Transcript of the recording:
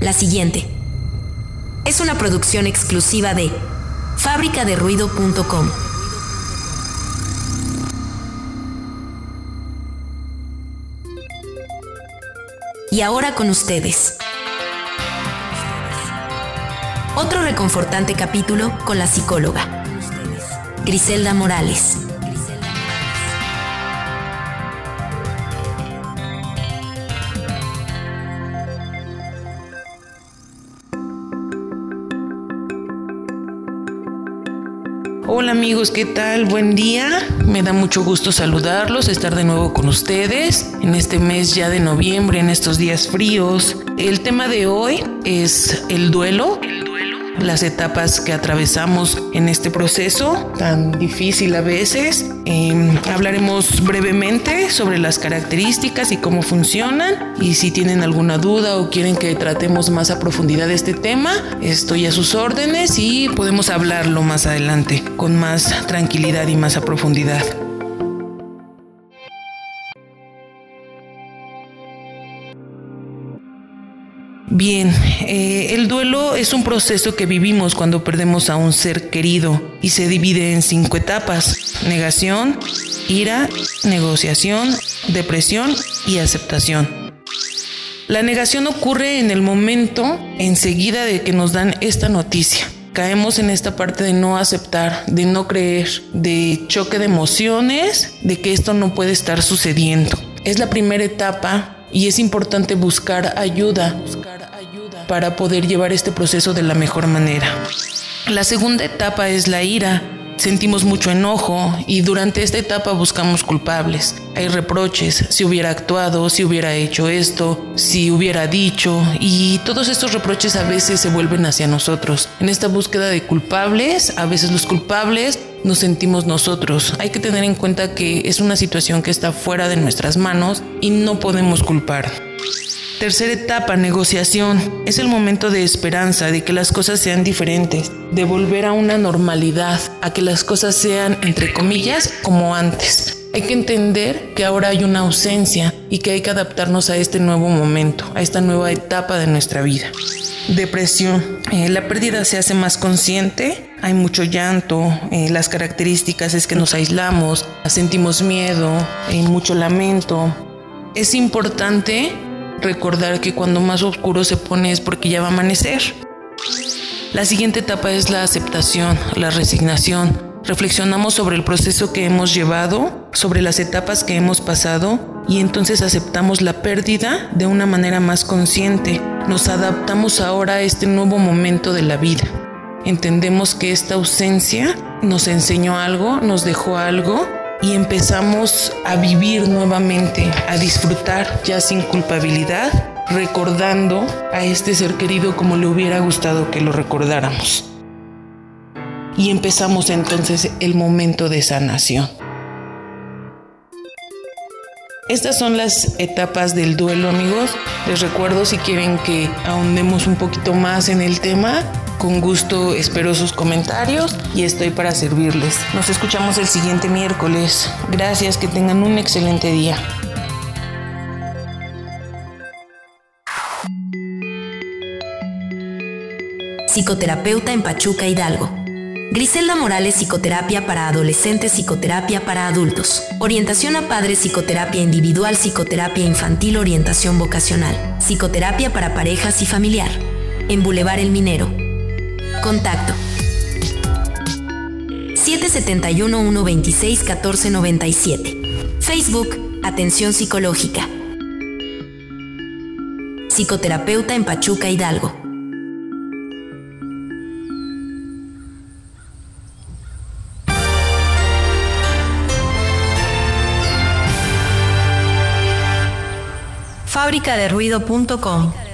La siguiente es una producción exclusiva de fábricaderuido.com. Y ahora con ustedes. Otro reconfortante capítulo con la psicóloga, Griselda Morales. Hola amigos, ¿qué tal? Buen día. Me da mucho gusto saludarlos, estar de nuevo con ustedes en este mes ya de noviembre, en estos días fríos. El tema de hoy es el duelo las etapas que atravesamos en este proceso tan difícil a veces. Em, hablaremos brevemente sobre las características y cómo funcionan y si tienen alguna duda o quieren que tratemos más a profundidad este tema, estoy a sus órdenes y podemos hablarlo más adelante con más tranquilidad y más a profundidad. Bien, eh, el duelo es un proceso que vivimos cuando perdemos a un ser querido y se divide en cinco etapas. Negación, ira, negociación, depresión y aceptación. La negación ocurre en el momento enseguida de que nos dan esta noticia. Caemos en esta parte de no aceptar, de no creer, de choque de emociones, de que esto no puede estar sucediendo. Es la primera etapa y es importante buscar ayuda para poder llevar este proceso de la mejor manera. La segunda etapa es la ira. Sentimos mucho enojo y durante esta etapa buscamos culpables. Hay reproches, si hubiera actuado, si hubiera hecho esto, si hubiera dicho, y todos estos reproches a veces se vuelven hacia nosotros. En esta búsqueda de culpables, a veces los culpables nos sentimos nosotros. Hay que tener en cuenta que es una situación que está fuera de nuestras manos y no podemos culpar. Tercera etapa, negociación. Es el momento de esperanza, de que las cosas sean diferentes, de volver a una normalidad, a que las cosas sean, entre comillas, como antes. Hay que entender que ahora hay una ausencia y que hay que adaptarnos a este nuevo momento, a esta nueva etapa de nuestra vida. Depresión. Eh, la pérdida se hace más consciente, hay mucho llanto, eh, las características es que nos aislamos, sentimos miedo, hay mucho lamento. Es importante recordar que cuando más oscuro se pone es porque ya va a amanecer. La siguiente etapa es la aceptación, la resignación. Reflexionamos sobre el proceso que hemos llevado, sobre las etapas que hemos pasado y entonces aceptamos la pérdida de una manera más consciente. Nos adaptamos ahora a este nuevo momento de la vida. Entendemos que esta ausencia nos enseñó algo, nos dejó algo y empezamos a vivir nuevamente, a disfrutar ya sin culpabilidad, recordando a este ser querido como le hubiera gustado que lo recordáramos. Y empezamos entonces el momento de sanación. Estas son las etapas del duelo, amigos. Les recuerdo si quieren que ahondemos un poquito más en el tema, con gusto espero sus comentarios y estoy para servirles. Nos escuchamos el siguiente miércoles. Gracias, que tengan un excelente día. Psicoterapeuta en Pachuca Hidalgo. Griselda Morales Psicoterapia para Adolescentes, Psicoterapia para Adultos. Orientación a padres, Psicoterapia Individual, Psicoterapia Infantil, Orientación Vocacional. Psicoterapia para parejas y familiar. En Boulevard El Minero. Contacto 771-126-1497. Facebook, Atención Psicológica. Psicoterapeuta en Pachuca Hidalgo. Fábrica de ruido.com